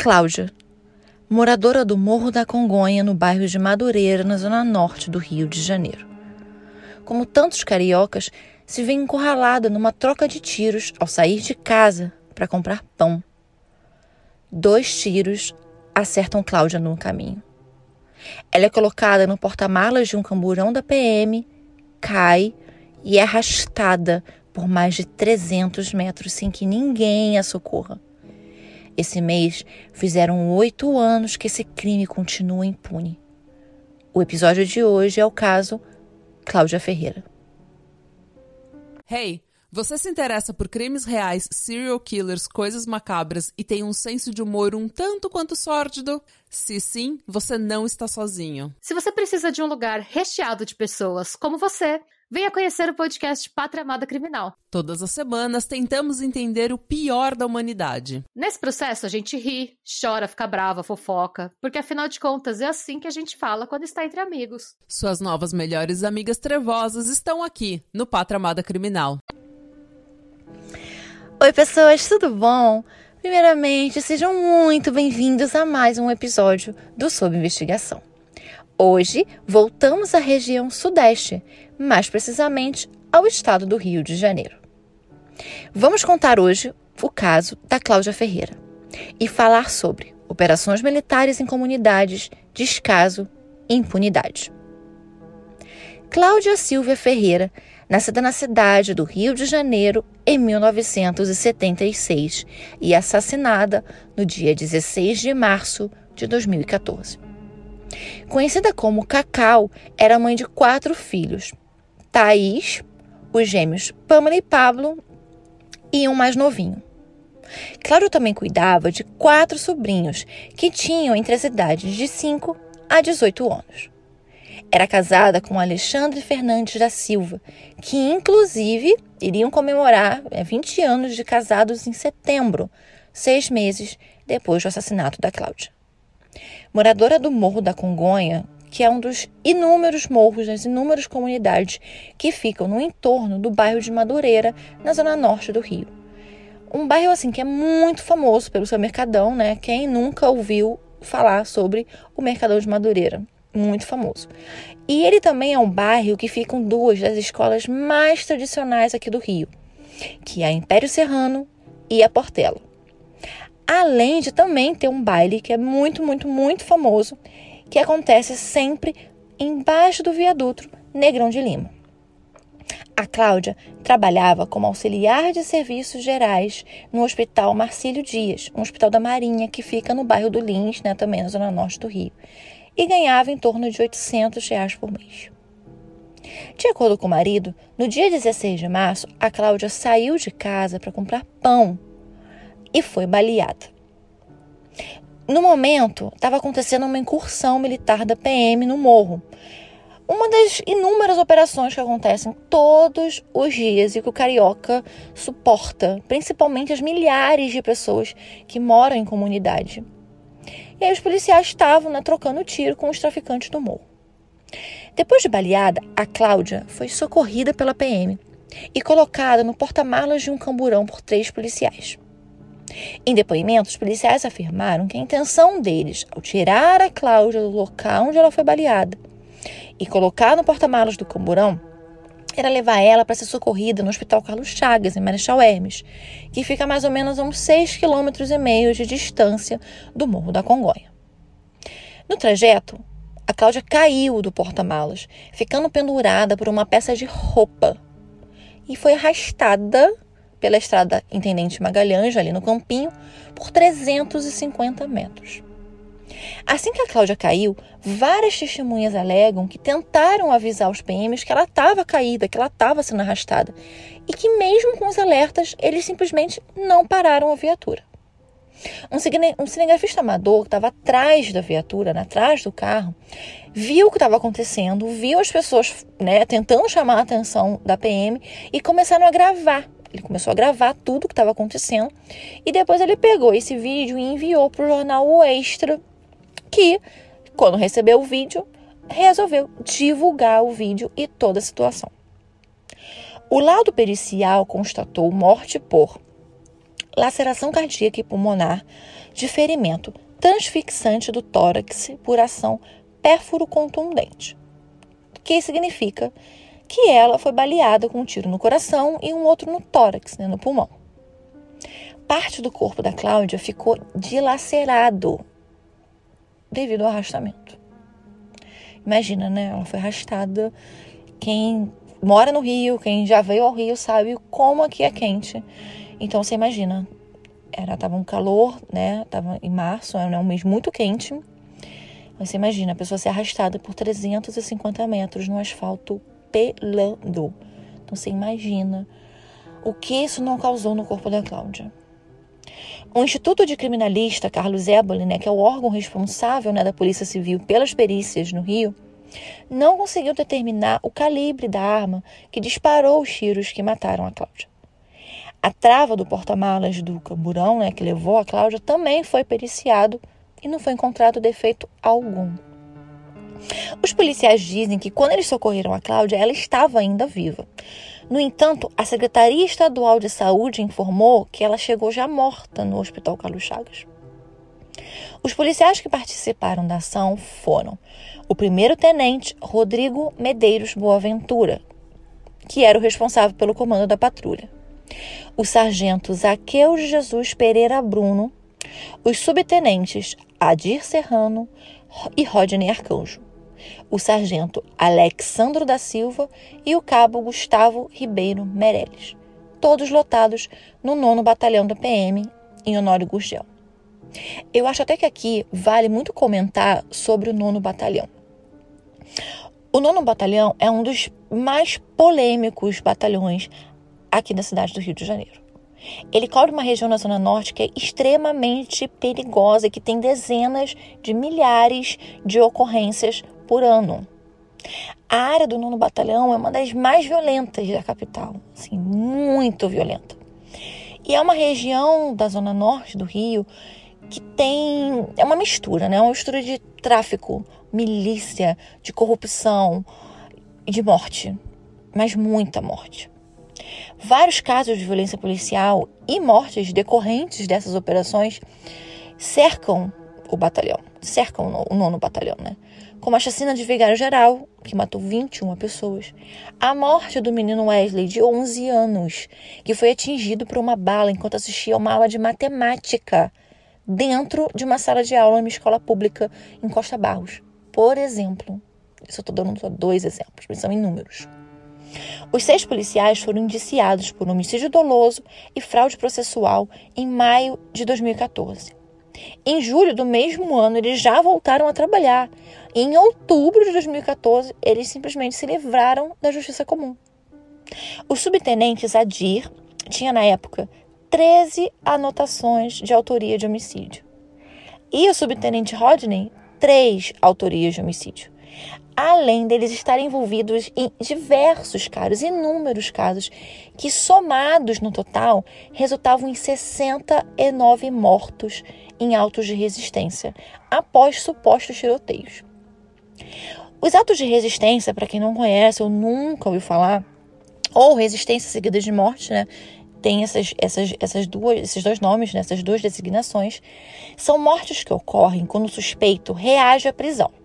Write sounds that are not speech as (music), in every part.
Cláudia, moradora do Morro da Congonha, no bairro de Madureira, na zona norte do Rio de Janeiro. Como tantos cariocas, se vê encurralada numa troca de tiros ao sair de casa para comprar pão. Dois tiros acertam Cláudia no caminho. Ela é colocada no porta-malas de um camburão da PM, cai e é arrastada por mais de 300 metros sem que ninguém a socorra. Esse mês fizeram oito anos que esse crime continua impune. O episódio de hoje é o caso Cláudia Ferreira. Hey, você se interessa por crimes reais, serial killers, coisas macabras e tem um senso de humor um tanto quanto sórdido? Se sim, você não está sozinho. Se você precisa de um lugar recheado de pessoas como você, Venha conhecer o podcast Pátria Amada Criminal. Todas as semanas tentamos entender o pior da humanidade. Nesse processo a gente ri, chora, fica brava, fofoca, porque afinal de contas é assim que a gente fala quando está entre amigos. Suas novas melhores amigas trevosas estão aqui no Pátria Amada Criminal. Oi, pessoas, tudo bom? Primeiramente, sejam muito bem-vindos a mais um episódio do Sob Investigação. Hoje, voltamos à região Sudeste, mais precisamente ao estado do Rio de Janeiro. Vamos contar hoje o caso da Cláudia Ferreira e falar sobre operações militares em comunidades, descaso e impunidade. Cláudia Silvia Ferreira, nascida na cidade do Rio de Janeiro em 1976 e assassinada no dia 16 de março de 2014. Conhecida como Cacau, era mãe de quatro filhos: Thaís, os gêmeos Pamela e Pablo e um mais novinho. Cláudio também cuidava de quatro sobrinhos que tinham entre as idades de 5 a 18 anos. Era casada com Alexandre Fernandes da Silva, que inclusive iriam comemorar 20 é, anos de casados em setembro, seis meses depois do assassinato da Cláudia. Moradora do Morro da Congonha, que é um dos inúmeros morros das inúmeras comunidades que ficam no entorno do bairro de Madureira, na zona norte do Rio. Um bairro assim que é muito famoso pelo seu mercadão, né? Quem nunca ouviu falar sobre o Mercadão de Madureira? Muito famoso. E ele também é um bairro que ficam duas das escolas mais tradicionais aqui do Rio, que é a Império Serrano e a Portela além de também ter um baile que é muito, muito, muito famoso, que acontece sempre embaixo do viaduto Negrão de Lima. A Cláudia trabalhava como auxiliar de serviços gerais no Hospital Marcílio Dias, um hospital da Marinha que fica no bairro do Lins, né, também na zona norte do Rio, e ganhava em torno de 800 reais por mês. De acordo com o marido, no dia 16 de março, a Cláudia saiu de casa para comprar pão e foi baleada. No momento, estava acontecendo uma incursão militar da PM no morro. Uma das inúmeras operações que acontecem todos os dias e que o carioca suporta, principalmente as milhares de pessoas que moram em comunidade. E aí os policiais estavam né, trocando tiro com os traficantes do morro. Depois de baleada, a Cláudia foi socorrida pela PM e colocada no porta-malas de um camburão por três policiais. Em depoimentos, policiais afirmaram que a intenção deles, ao tirar a Cláudia do local onde ela foi baleada e colocar no porta-malas do camburão, era levar ela para ser socorrida no Hospital Carlos Chagas, em Marechal Hermes, que fica mais ou menos a uns 6,5 km de distância do Morro da Congonha. No trajeto, a Cláudia caiu do porta-malas, ficando pendurada por uma peça de roupa e foi arrastada pela estrada Intendente Magalhães, ali no Campinho, por 350 metros. Assim que a Cláudia caiu, várias testemunhas alegam que tentaram avisar os PMs que ela estava caída, que ela estava sendo arrastada, e que, mesmo com os alertas, eles simplesmente não pararam a viatura. Um, cine, um cinegrafista amador que estava atrás da viatura, né, atrás do carro, viu o que estava acontecendo, viu as pessoas né, tentando chamar a atenção da PM e começaram a gravar ele começou a gravar tudo o que estava acontecendo e depois ele pegou esse vídeo e enviou para o jornal O Extra, que, quando recebeu o vídeo, resolveu divulgar o vídeo e toda a situação. O laudo pericial constatou morte por laceração cardíaca e pulmonar de ferimento transfixante do tórax por ação pérfuro contundente, que significa que ela foi baleada com um tiro no coração e um outro no tórax, né, no pulmão. Parte do corpo da Cláudia ficou dilacerado devido ao arrastamento. Imagina, né? Ela foi arrastada. Quem mora no Rio, quem já veio ao Rio, sabe como aqui é quente. Então você imagina, era tava um calor, né? Tava em março, era um mês muito quente. Você imagina a pessoa ser arrastada por 350 metros no asfalto pelando. Então você imagina o que isso não causou no corpo da Cláudia. O Instituto de Criminalista Carlos Éboli, né, que é o órgão responsável né, da Polícia Civil pelas perícias no Rio, não conseguiu determinar o calibre da arma que disparou os tiros que mataram a Cláudia. A trava do porta-malas do camburão, né, que levou a Cláudia, também foi periciado e não foi encontrado defeito algum. Os policiais dizem que quando eles socorreram a Cláudia, ela estava ainda viva. No entanto, a Secretaria Estadual de Saúde informou que ela chegou já morta no Hospital Carlos Chagas. Os policiais que participaram da ação foram o primeiro-tenente Rodrigo Medeiros Boaventura, que era o responsável pelo comando da patrulha, o sargento Zaqueu Jesus Pereira Bruno, os subtenentes Adir Serrano e Rodney Arcanjo, o sargento Alexandro da Silva e o cabo Gustavo Ribeiro Meirelles, todos lotados no nono batalhão da PM em Honório Gurgel. Eu acho até que aqui vale muito comentar sobre o nono batalhão. O nono batalhão é um dos mais polêmicos batalhões aqui na cidade do Rio de Janeiro. Ele cobre uma região na Zona Norte que é extremamente perigosa e que tem dezenas de milhares de ocorrências por ano. A área do nono batalhão é uma das mais violentas da capital, assim, muito violenta. E é uma região da Zona Norte do Rio que tem. É uma mistura, né? É uma mistura de tráfico, milícia, de corrupção e de morte. Mas muita morte. Vários casos de violência policial e mortes decorrentes dessas operações cercam o batalhão, cercam o nono batalhão, né? Como a chacina de Vigário Geral, que matou 21 pessoas, a morte do menino Wesley, de 11 anos, que foi atingido por uma bala enquanto assistia a uma aula de matemática dentro de uma sala de aula numa escola pública em Costa Barros. Por exemplo, isso eu estou dando só dois exemplos, mas são inúmeros. Os seis policiais foram indiciados por homicídio doloso e fraude processual em maio de 2014. Em julho do mesmo ano, eles já voltaram a trabalhar. E em outubro de 2014, eles simplesmente se livraram da justiça comum. Os subtenentes Adir tinha na época 13 anotações de autoria de homicídio. E o subtenente Rodney, três autorias de homicídio. Além deles estarem envolvidos em diversos casos, inúmeros casos, que somados no total resultavam em 69 mortos em autos de resistência após supostos tiroteios. Os autos de resistência, para quem não conhece ou nunca ouviu falar, ou resistência seguida de morte, né? Tem essas, essas, essas duas, esses dois nomes, né, essas duas designações, são mortes que ocorrem quando o suspeito reage à prisão.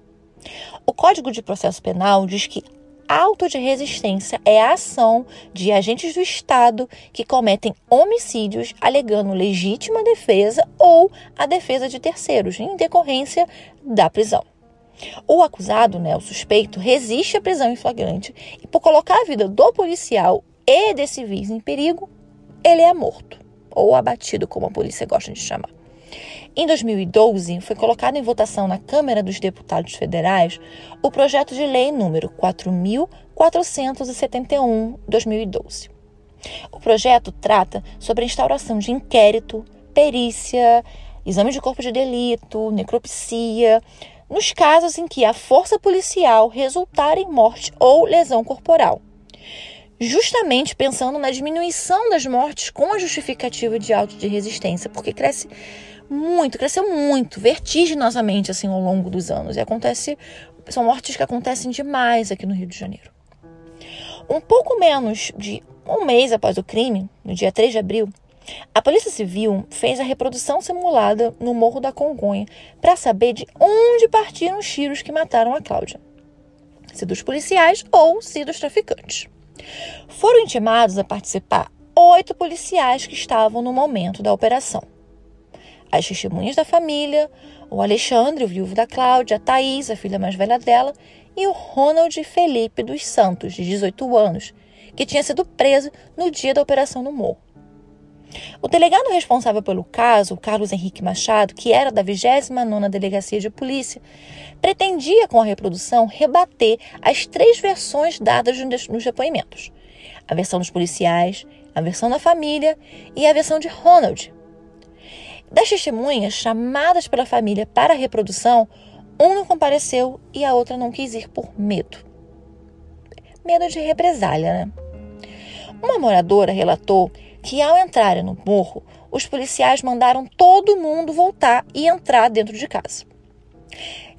O Código de Processo Penal diz que auto de resistência é a ação de agentes do Estado que cometem homicídios alegando legítima defesa ou a defesa de terceiros em decorrência da prisão. O acusado, né, o suspeito, resiste à prisão em flagrante e, por colocar a vida do policial e de civis em perigo, ele é morto ou abatido, como a polícia gosta de chamar. Em 2012, foi colocado em votação na Câmara dos Deputados Federais o projeto de lei número 4471/2012. O projeto trata sobre a instauração de inquérito, perícia, exame de corpo de delito, necropsia, nos casos em que a força policial resultar em morte ou lesão corporal. Justamente pensando na diminuição das mortes com a justificativa de auto de resistência, porque cresce muito, cresceu muito, vertiginosamente assim ao longo dos anos. E acontece, são mortes que acontecem demais aqui no Rio de Janeiro. Um pouco menos de um mês após o crime, no dia 3 de abril, A Polícia Civil fez a reprodução simulada no Morro da Congonha para saber de onde partiram os tiros que mataram a Cláudia. Se dos policiais ou se dos traficantes. Foram intimados a participar oito policiais que estavam no momento da operação. As testemunhas da família, o Alexandre, o viúvo da Cláudia, a Thaís, a filha mais velha dela, e o Ronald Felipe dos Santos, de 18 anos, que tinha sido preso no dia da operação no morro. O delegado responsável pelo caso, Carlos Henrique Machado, que era da 29ª Delegacia de Polícia, pretendia com a reprodução rebater as três versões dadas nos depoimentos. A versão dos policiais, a versão da família e a versão de Ronald. Das testemunhas chamadas pela família para a reprodução, um não compareceu e a outra não quis ir por medo. Medo de represália, né? Uma moradora relatou que, ao entrarem no morro, os policiais mandaram todo mundo voltar e entrar dentro de casa.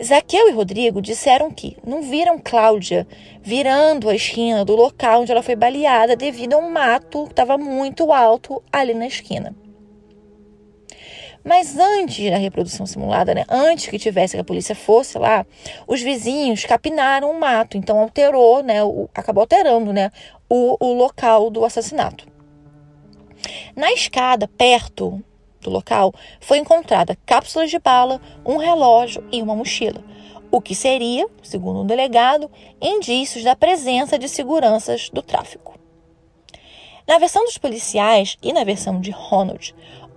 Zaqueu e Rodrigo disseram que não viram Cláudia virando a esquina do local onde ela foi baleada devido a um mato que estava muito alto ali na esquina. Mas antes da reprodução simulada, né, antes que tivesse que a polícia fosse lá, os vizinhos capinaram o mato, então alterou, né, o, acabou alterando, né, o, o local do assassinato. Na escada, perto do local, foi encontrada cápsulas de bala, um relógio e uma mochila, o que seria, segundo um delegado, indícios da presença de seguranças do tráfico. Na versão dos policiais e na versão de Ronald,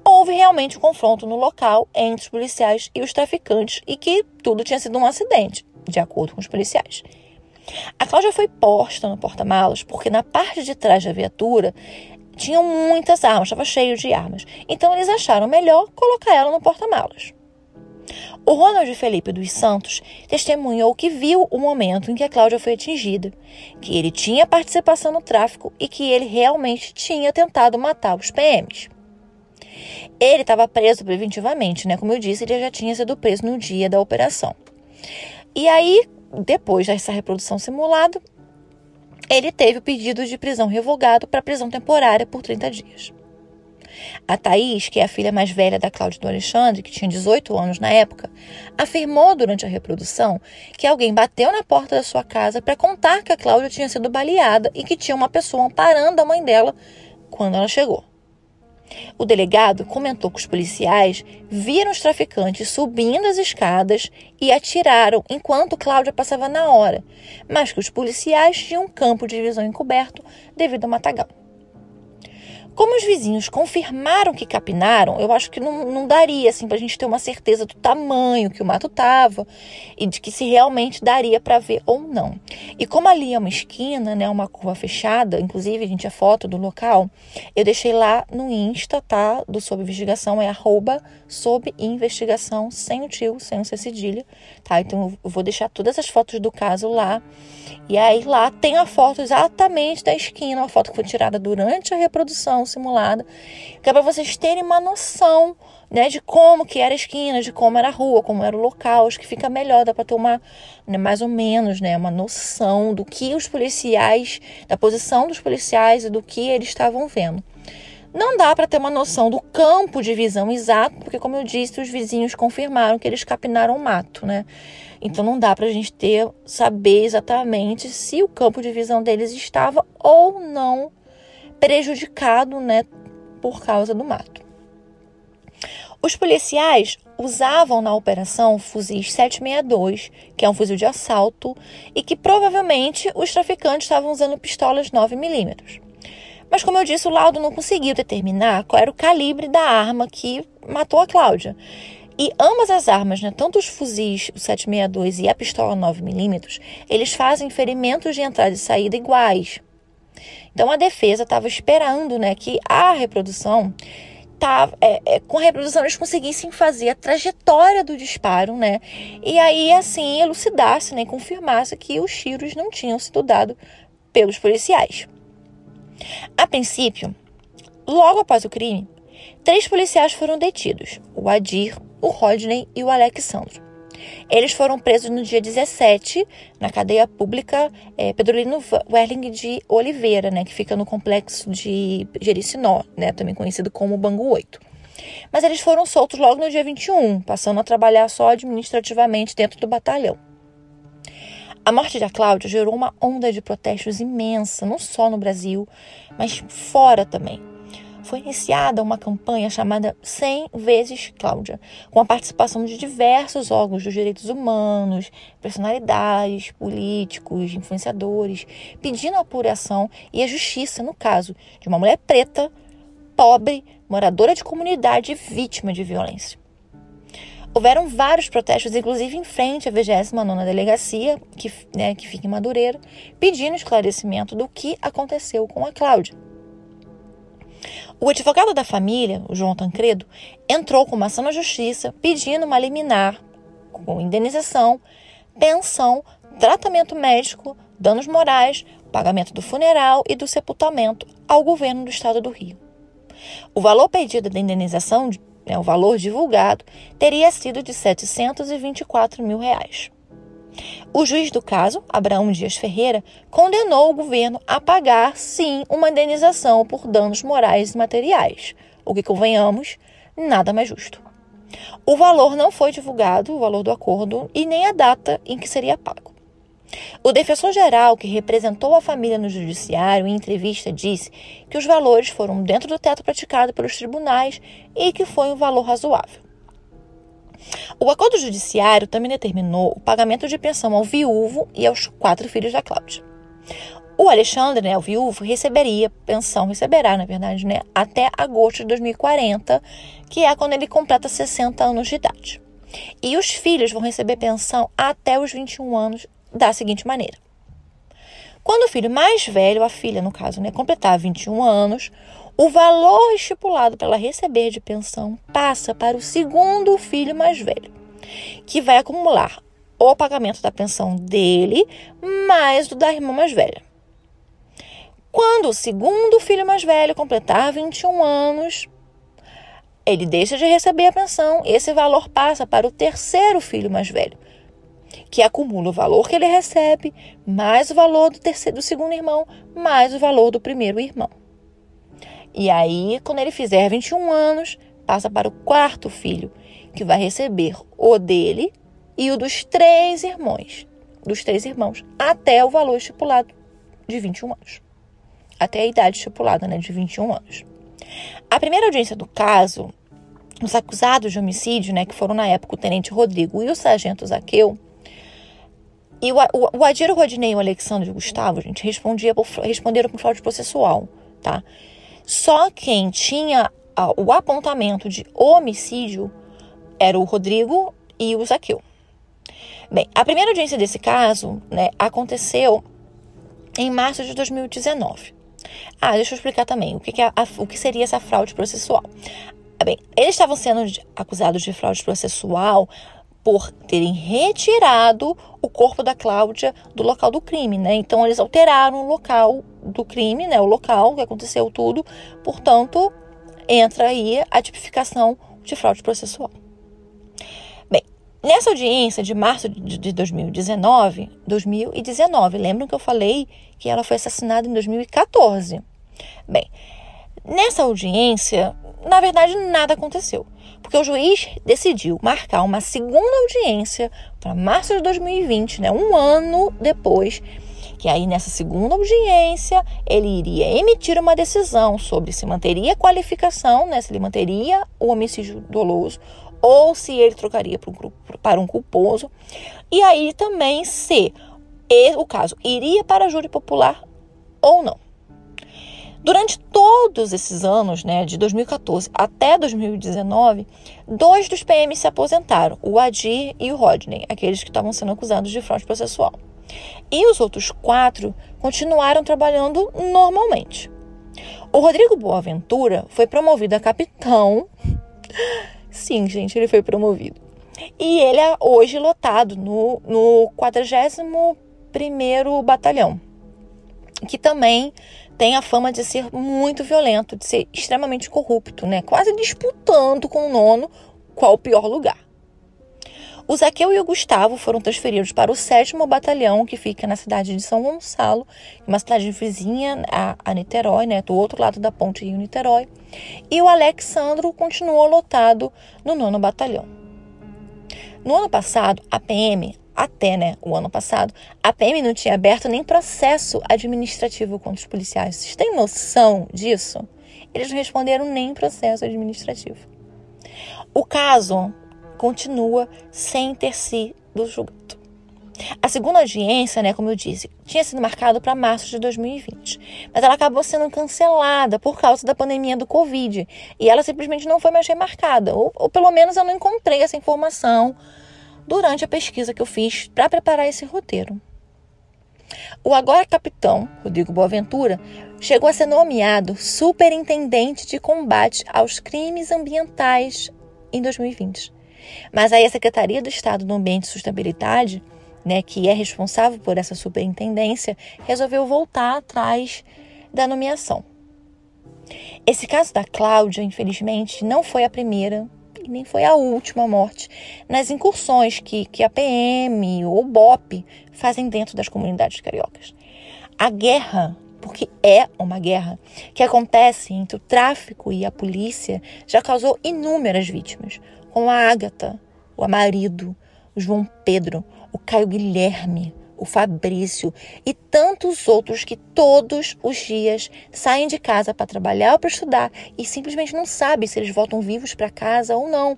houve realmente um confronto no local entre os policiais e os traficantes e que tudo tinha sido um acidente, de acordo com os policiais. A Cláudia foi posta no porta-malas porque na parte de trás da viatura tinham muitas armas, estava cheio de armas. Então eles acharam melhor colocar ela no porta-malas. O Ronald Felipe dos Santos testemunhou que viu o momento em que a Cláudia foi atingida, que ele tinha participação no tráfico e que ele realmente tinha tentado matar os PMs. Ele estava preso preventivamente, né? Como eu disse, ele já tinha sido preso no dia da operação. E aí, depois dessa reprodução simulada, ele teve o pedido de prisão revogado para prisão temporária por 30 dias. A Thaís, que é a filha mais velha da Cláudia do Alexandre, que tinha 18 anos na época, afirmou durante a reprodução que alguém bateu na porta da sua casa para contar que a Cláudia tinha sido baleada e que tinha uma pessoa amparando a mãe dela quando ela chegou. O delegado comentou que os policiais viram os traficantes subindo as escadas e atiraram enquanto Cláudia passava na hora, mas que os policiais tinham um campo de visão encoberto devido ao matagal. Como os vizinhos confirmaram que capinaram, eu acho que não, não daria assim para a gente ter uma certeza do tamanho que o mato tava e de que se realmente daria para ver ou não. E como ali é uma esquina, né, uma curva fechada, inclusive a gente a foto do local, eu deixei lá no Insta, tá, do Sob Investigação, é arroba Sob Investigação, sem o tio, sem o C cedilha, tá? Então eu vou deixar todas as fotos do caso lá. E aí lá tem a foto exatamente da esquina, uma foto que foi tirada durante a reprodução simulada, que é para vocês terem uma noção, né, de como que era a esquina, de como era a rua, como era o local, acho que fica melhor, dá para ter uma, né, mais ou menos, né, uma noção do que os policiais, da posição dos policiais e do que eles estavam vendo. Não dá para ter uma noção do campo de visão exato, porque, como eu disse, os vizinhos confirmaram que eles capinaram o mato, né? Então não dá para a gente ter saber exatamente se o campo de visão deles estava ou não prejudicado, né, por causa do mato. Os policiais usavam na operação fuzis 762, que é um fuzil de assalto, e que provavelmente os traficantes estavam usando pistolas 9mm. Mas, como eu disse, o laudo não conseguiu determinar qual era o calibre da arma que matou a Cláudia. E ambas as armas, né, tanto os fuzis, o 762 e a pistola 9mm, eles fazem ferimentos de entrada e saída iguais. Então a defesa estava esperando né, que a reprodução Tá, é, é, com a reprodução eles conseguissem fazer a trajetória do disparo, né? E aí, assim, elucidasse, né? Confirmasse que os tiros não tinham sido dados pelos policiais. A princípio, logo após o crime, três policiais foram detidos: o Adir, o Rodney e o Alexandro. Eles foram presos no dia 17 na cadeia pública é, Pedrolino Welling de Oliveira, né, que fica no complexo de Jericinó, né, também conhecido como Bangu 8. Mas eles foram soltos logo no dia 21, passando a trabalhar só administrativamente dentro do batalhão. A morte da Cláudia gerou uma onda de protestos imensa, não só no Brasil, mas fora também foi iniciada uma campanha chamada 100 vezes Cláudia, com a participação de diversos órgãos dos direitos humanos, personalidades, políticos, influenciadores, pedindo a apuração e a justiça no caso de uma mulher preta, pobre, moradora de comunidade e vítima de violência. Houveram vários protestos, inclusive em frente à 29ª Delegacia, que, né, que fica em Madureira, pedindo esclarecimento do que aconteceu com a Cláudia. O advogado da família, o João Tancredo, entrou com uma ação na justiça pedindo uma liminar com indenização, pensão, tratamento médico, danos morais, pagamento do funeral e do sepultamento ao governo do estado do Rio. O valor pedido da indenização, né, o valor divulgado, teria sido de 724 mil reais. O juiz do caso, Abraão Dias Ferreira, condenou o governo a pagar, sim, uma indenização por danos morais e materiais, o que, convenhamos, nada mais justo. O valor não foi divulgado, o valor do acordo, e nem a data em que seria pago. O defensor-geral, que representou a família no judiciário, em entrevista, disse que os valores foram dentro do teto praticado pelos tribunais e que foi um valor razoável. O acordo judiciário também determinou o pagamento de pensão ao viúvo e aos quatro filhos da Cláudia. O Alexandre, né, o viúvo, receberia pensão, receberá, na verdade, né, até agosto de 2040, que é quando ele completa 60 anos de idade. E os filhos vão receber pensão até os 21 anos da seguinte maneira. Quando o filho mais velho, a filha no caso, né, completar 21 anos, o valor estipulado para ela receber de pensão passa para o segundo filho mais velho, que vai acumular o pagamento da pensão dele mais do da irmã mais velha. Quando o segundo filho mais velho completar 21 anos, ele deixa de receber a pensão, esse valor passa para o terceiro filho mais velho, que acumula o valor que ele recebe, mais o valor do terceiro do segundo irmão, mais o valor do primeiro irmão. E aí, quando ele fizer 21 anos, passa para o quarto filho, que vai receber o dele e o dos três irmãos, dos três irmãos, até o valor estipulado de 21 anos. Até a idade estipulada, né, de 21 anos. A primeira audiência do caso, os acusados de homicídio, né, que foram na época o tenente Rodrigo e o sargento Zaqueu, e o, o, o Adiro Rodinei e o Alexandre Gustavo, gente, respondia por, responderam por fraude processual, tá? Só quem tinha o apontamento de homicídio era o Rodrigo e o Zaqueu. Bem, a primeira audiência desse caso né, aconteceu em março de 2019. Ah, deixa eu explicar também o que, que é a, o que seria essa fraude processual. Bem, eles estavam sendo acusados de fraude processual por terem retirado o corpo da Cláudia do local do crime, né? Então eles alteraram o local do crime, né? O local que aconteceu tudo, portanto, entra aí a tipificação de fraude processual. Bem, nessa audiência de março de 2019, 2019, lembram que eu falei que ela foi assassinada em 2014? Bem, nessa audiência, na verdade, nada aconteceu porque o juiz decidiu marcar uma segunda audiência para março de 2020, né, um ano depois, que aí nessa segunda audiência ele iria emitir uma decisão sobre se manteria a qualificação, né, se ele manteria o homicídio doloso ou se ele trocaria para um, culposo, e aí também se o caso iria para a júri popular ou não. Durante todos esses anos, né, de 2014 até 2019, dois dos PMs se aposentaram, o Adir e o Rodney, aqueles que estavam sendo acusados de fraude processual. E os outros quatro continuaram trabalhando normalmente. O Rodrigo Boaventura foi promovido a capitão. (laughs) Sim, gente, ele foi promovido. E ele é hoje lotado no, no 41º Batalhão, que também tem a fama de ser muito violento, de ser extremamente corrupto, né? Quase disputando com o nono qual o pior lugar. O Zaqueu e o Gustavo foram transferidos para o 7 Batalhão, que fica na cidade de São Gonçalo, uma cidade vizinha a, a Niterói, né, do outro lado da ponte Rio-Niterói. E o Alexandro continuou lotado no 9 Batalhão. No ano passado, a PM, até né, o ano passado, a PM não tinha aberto nem processo administrativo contra os policiais. Vocês têm noção disso? Eles não responderam nem processo administrativo. O caso continua sem ter sido julgado. A segunda audiência, né, como eu disse, tinha sido marcada para março de 2020, mas ela acabou sendo cancelada por causa da pandemia do Covid e ela simplesmente não foi mais remarcada, ou, ou pelo menos eu não encontrei essa informação durante a pesquisa que eu fiz para preparar esse roteiro. O agora capitão, Rodrigo Boaventura, chegou a ser nomeado superintendente de combate aos crimes ambientais em 2020. Mas aí a Secretaria do Estado do Ambiente e Sustentabilidade, né, que é responsável por essa superintendência, resolveu voltar atrás da nomeação. Esse caso da Cláudia, infelizmente, não foi a primeira e nem foi a última morte nas incursões que, que a PM ou o BOP fazem dentro das comunidades cariocas. A guerra porque é uma guerra que acontece entre o tráfico e a polícia, já causou inúmeras vítimas com a Ágata, o Amarido, o João Pedro, o Caio Guilherme, o Fabrício e tantos outros que todos os dias saem de casa para trabalhar ou para estudar e simplesmente não sabem se eles voltam vivos para casa ou não.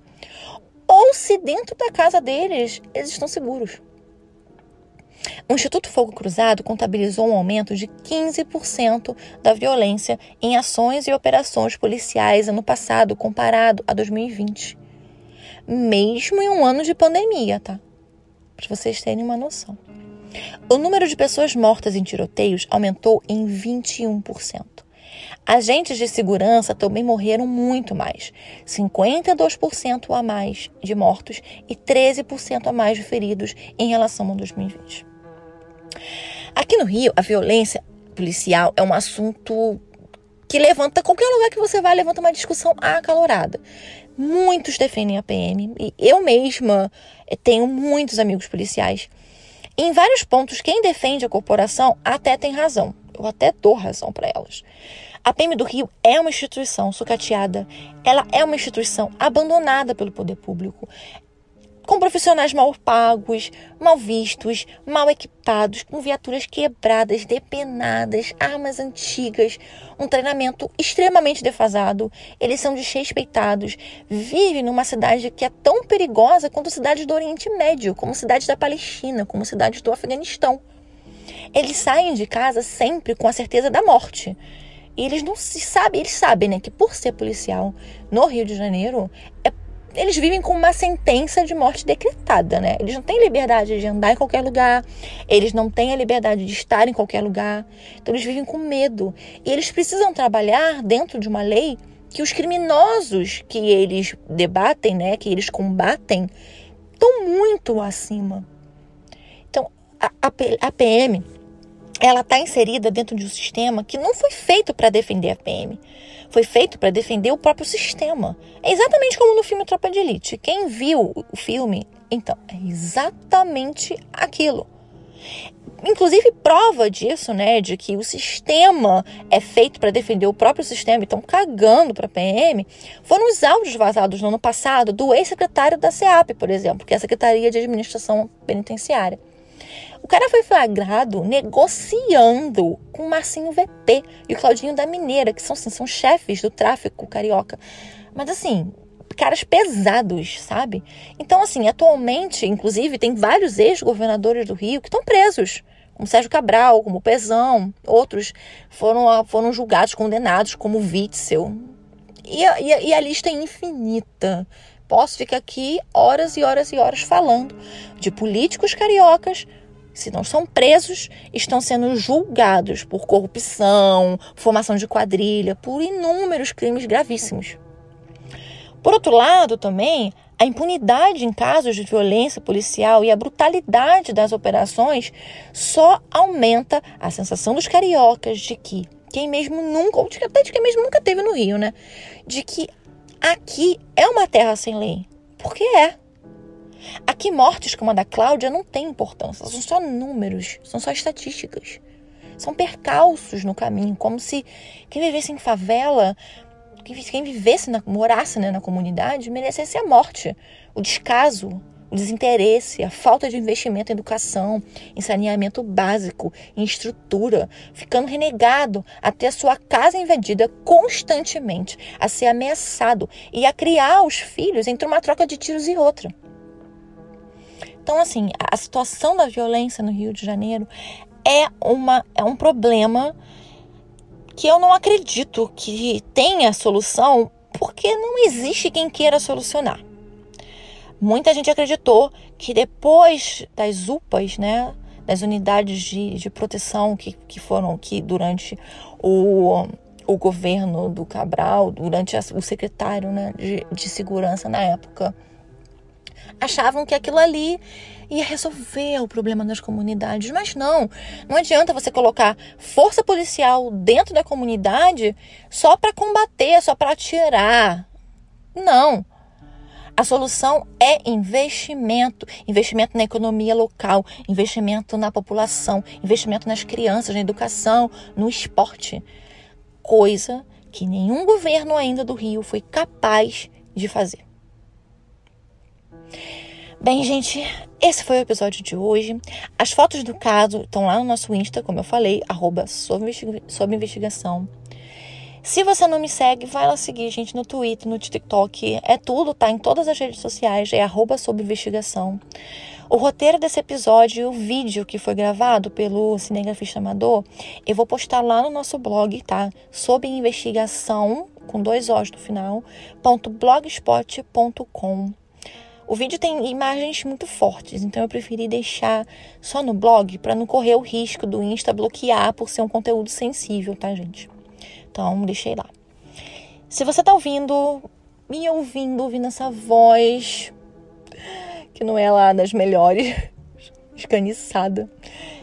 Ou se dentro da casa deles eles estão seguros. O Instituto Fogo Cruzado contabilizou um aumento de 15% da violência em ações e operações policiais ano passado comparado a 2020 mesmo em um ano de pandemia, tá? Para vocês terem uma noção. O número de pessoas mortas em tiroteios aumentou em 21%. Agentes de segurança também morreram muito mais, 52% a mais de mortos e 13% a mais de feridos em relação a 2020. Aqui no Rio, a violência policial é um assunto que levanta qualquer lugar que você vai levanta uma discussão acalorada. Muitos defendem a PM e eu mesma eh, tenho muitos amigos policiais. Em vários pontos, quem defende a corporação até tem razão. Eu até dou razão para elas. A PM do Rio é uma instituição sucateada, ela é uma instituição abandonada pelo poder público com profissionais mal pagos, mal vistos, mal equipados, com viaturas quebradas, depenadas, armas antigas, um treinamento extremamente defasado. Eles são desrespeitados, vivem numa cidade que é tão perigosa quanto cidades do Oriente Médio, como cidades da Palestina, como cidades do Afeganistão. Eles saem de casa sempre com a certeza da morte. E eles não se sabem, eles sabem, né, que por ser policial no Rio de Janeiro é eles vivem com uma sentença de morte decretada, né? Eles não têm liberdade de andar em qualquer lugar, eles não têm a liberdade de estar em qualquer lugar. Então eles vivem com medo. E eles precisam trabalhar dentro de uma lei que os criminosos que eles debatem, né, que eles combatem, estão muito acima. Então, a, a PM, ela está inserida dentro de um sistema que não foi feito para defender a PM foi feito para defender o próprio sistema. É exatamente como no filme Tropa de Elite. Quem viu o filme, então, é exatamente aquilo. Inclusive, prova disso, né, de que o sistema é feito para defender o próprio sistema estão cagando para a PM, foram os áudios vazados no ano passado do ex-secretário da SEAP, por exemplo, que é a Secretaria de Administração Penitenciária. O cara foi flagrado negociando com o Marcinho VP e o Claudinho da Mineira, que são, assim, são chefes do tráfico carioca. Mas assim, caras pesados, sabe? Então, assim, atualmente, inclusive, tem vários ex-governadores do Rio que estão presos. Como Sérgio Cabral, como Pezão, outros foram, foram julgados, condenados, como Witzel. E e, e a lista é infinita. Posso ficar aqui horas e horas e horas falando de políticos cariocas se não são presos, estão sendo julgados por corrupção, formação de quadrilha, por inúmeros crimes gravíssimos. Por outro lado, também, a impunidade em casos de violência policial e a brutalidade das operações só aumenta a sensação dos cariocas de que quem mesmo nunca, ou até de quem mesmo nunca teve no Rio, né? De que aqui é uma terra sem lei. Porque é. Aqui, mortes como a da Cláudia não tem importância, são só números, são só estatísticas. São percalços no caminho, como se quem vivesse em favela, quem vivesse, na, morasse né, na comunidade, merecesse a morte, o descaso, o desinteresse, a falta de investimento em educação, em saneamento básico, em estrutura, ficando renegado a ter a sua casa invadida constantemente, a ser ameaçado e a criar os filhos entre uma troca de tiros e outra. Então, assim, a situação da violência no Rio de Janeiro é, uma, é um problema que eu não acredito que tenha solução, porque não existe quem queira solucionar. Muita gente acreditou que depois das UPAs, né, das unidades de, de proteção que, que foram que durante o, o governo do Cabral, durante a, o secretário né, de, de segurança na época, achavam que aquilo ali ia resolver o problema das comunidades. Mas não, não adianta você colocar força policial dentro da comunidade só para combater, só para atirar. Não. A solução é investimento, investimento na economia local, investimento na população, investimento nas crianças, na educação, no esporte. Coisa que nenhum governo ainda do Rio foi capaz de fazer. Bem, gente, esse foi o episódio de hoje. As fotos do caso estão lá no nosso Insta, como eu falei, arroba sob investigação. Se você não me segue, vai lá seguir, gente, no Twitter, no TikTok. É tudo, tá? Em todas as redes sociais. É arroba sob investigação. O roteiro desse episódio e o vídeo que foi gravado pelo cinegrafista amador, eu vou postar lá no nosso blog, tá? Sob investigação, com dois O's no final, .blogspot.com. O vídeo tem imagens muito fortes, então eu preferi deixar só no blog para não correr o risco do Insta bloquear por ser um conteúdo sensível, tá, gente? Então, deixei lá. Se você tá ouvindo, me ouvindo, ouvindo essa voz, que não é lá das melhores, (laughs) esganiçada.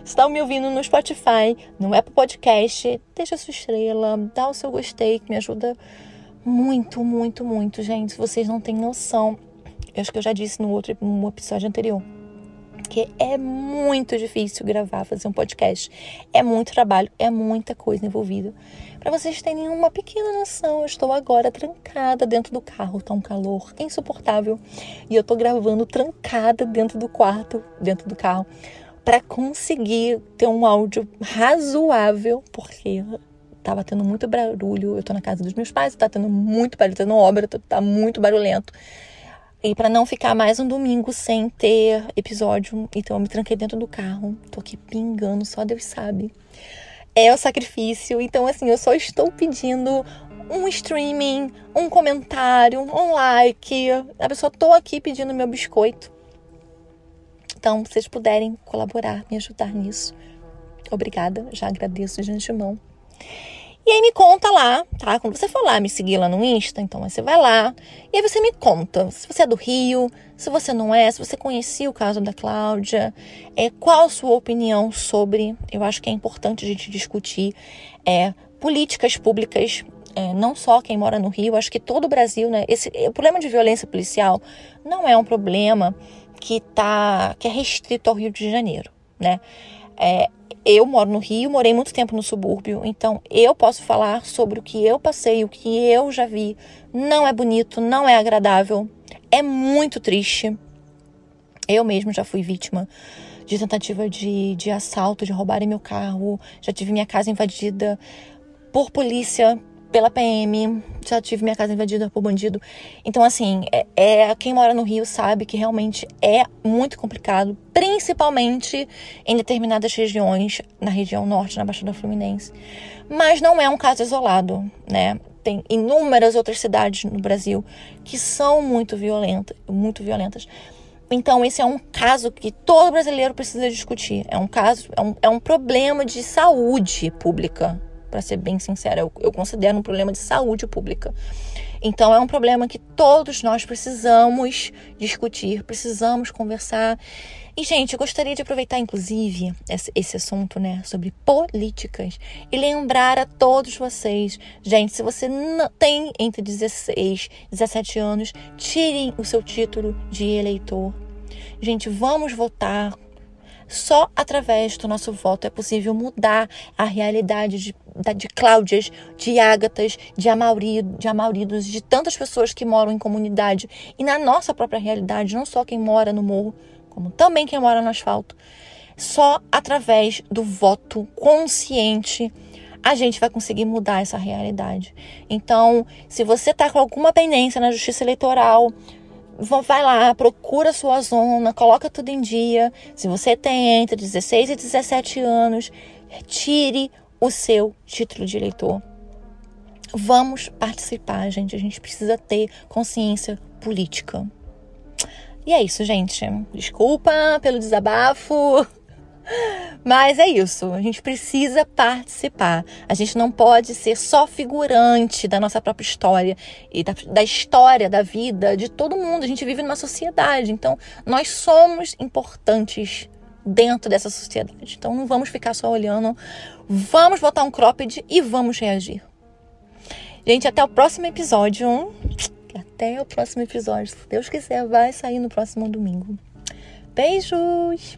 Se tá me ouvindo no Spotify, no Apple Podcast, deixa sua estrela, dá o seu gostei, que me ajuda muito, muito, muito, gente. Vocês não têm noção. Eu acho que eu já disse no outro no episódio anterior porque é muito difícil gravar, fazer um podcast. É muito trabalho, é muita coisa envolvida. Para vocês terem uma pequena noção, eu estou agora trancada dentro do carro, tá um calor insuportável, e eu tô gravando trancada dentro do quarto, dentro do carro, para conseguir ter um áudio razoável, porque tava tendo muito barulho. Eu tô na casa dos meus pais, tá tendo muito barulho, tá tendo obra, tá muito barulhento. E para não ficar mais um domingo sem ter episódio, então eu me tranquei dentro do carro. Tô aqui pingando, só Deus sabe. É o sacrifício. Então, assim, eu só estou pedindo um streaming, um comentário, um like. A pessoa tô aqui pedindo meu biscoito. Então, se vocês puderem colaborar, me ajudar nisso. Obrigada, já agradeço de antemão. E aí me conta lá, tá? Quando você for lá me seguir lá no Insta, então você vai lá e aí você me conta se você é do Rio, se você não é, se você conhecia o caso da Cláudia, é, qual a sua opinião sobre. Eu acho que é importante a gente discutir é, políticas públicas é, não só quem mora no Rio, acho que todo o Brasil, né? Esse, o problema de violência policial não é um problema que tá que é restrito ao Rio de Janeiro, né? É, eu moro no Rio, morei muito tempo no subúrbio, então eu posso falar sobre o que eu passei, o que eu já vi. Não é bonito, não é agradável, é muito triste. Eu mesmo já fui vítima de tentativa de, de assalto, de roubarem meu carro, já tive minha casa invadida por polícia, pela PM, já tive minha casa invadida por bandido. Então, assim, é, é, quem mora no Rio sabe que realmente é muito complicado, principalmente em determinadas regiões, na região norte, na Baixada Fluminense. Mas não é um caso isolado, né? Tem inúmeras outras cidades no Brasil que são muito violentas, muito violentas. Então, esse é um caso que todo brasileiro precisa discutir. É um caso, é um, é um problema de saúde pública, para ser bem sincera, eu, eu considero um problema de saúde pública. Então é um problema que todos nós precisamos discutir, precisamos conversar. E, gente, eu gostaria de aproveitar, inclusive, esse, esse, assunto, né, sobre políticas e lembrar a todos vocês, gente, se você não tem entre 16 e 17 anos, tirem o seu título de eleitor. Gente, vamos votar. Só através do nosso voto é possível mudar a realidade de, de Cláudias, de Ágatas, de, Amaurido, de Amauridos, de tantas pessoas que moram em comunidade e na nossa própria realidade, não só quem mora no morro, como também quem mora no asfalto. Só através do voto consciente a gente vai conseguir mudar essa realidade. Então, se você está com alguma pendência na justiça eleitoral, vai lá, procura sua zona, coloca tudo em dia. Se você tem entre 16 e 17 anos, tire o seu título de eleitor. Vamos participar, gente. A gente precisa ter consciência política. E é isso, gente. Desculpa pelo desabafo. Mas é isso, a gente precisa participar. A gente não pode ser só figurante da nossa própria história e da, da, história da vida de todo mundo. A gente vive numa sociedade, então nós somos importantes dentro dessa sociedade. Então não vamos ficar só olhando, vamos botar um cropped e vamos reagir. Gente, até o próximo episódio. Até o próximo episódio. Se Deus quiser, vai sair no próximo domingo. Beijos!